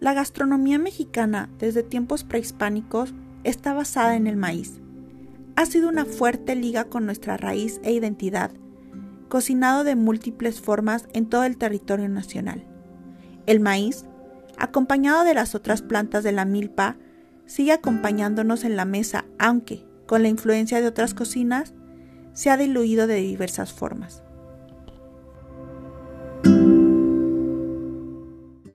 La gastronomía mexicana desde tiempos prehispánicos está basada en el maíz. Ha sido una fuerte liga con nuestra raíz e identidad, cocinado de múltiples formas en todo el territorio nacional. El maíz, acompañado de las otras plantas de la milpa, sigue acompañándonos en la mesa, aunque, con la influencia de otras cocinas, se ha diluido de diversas formas.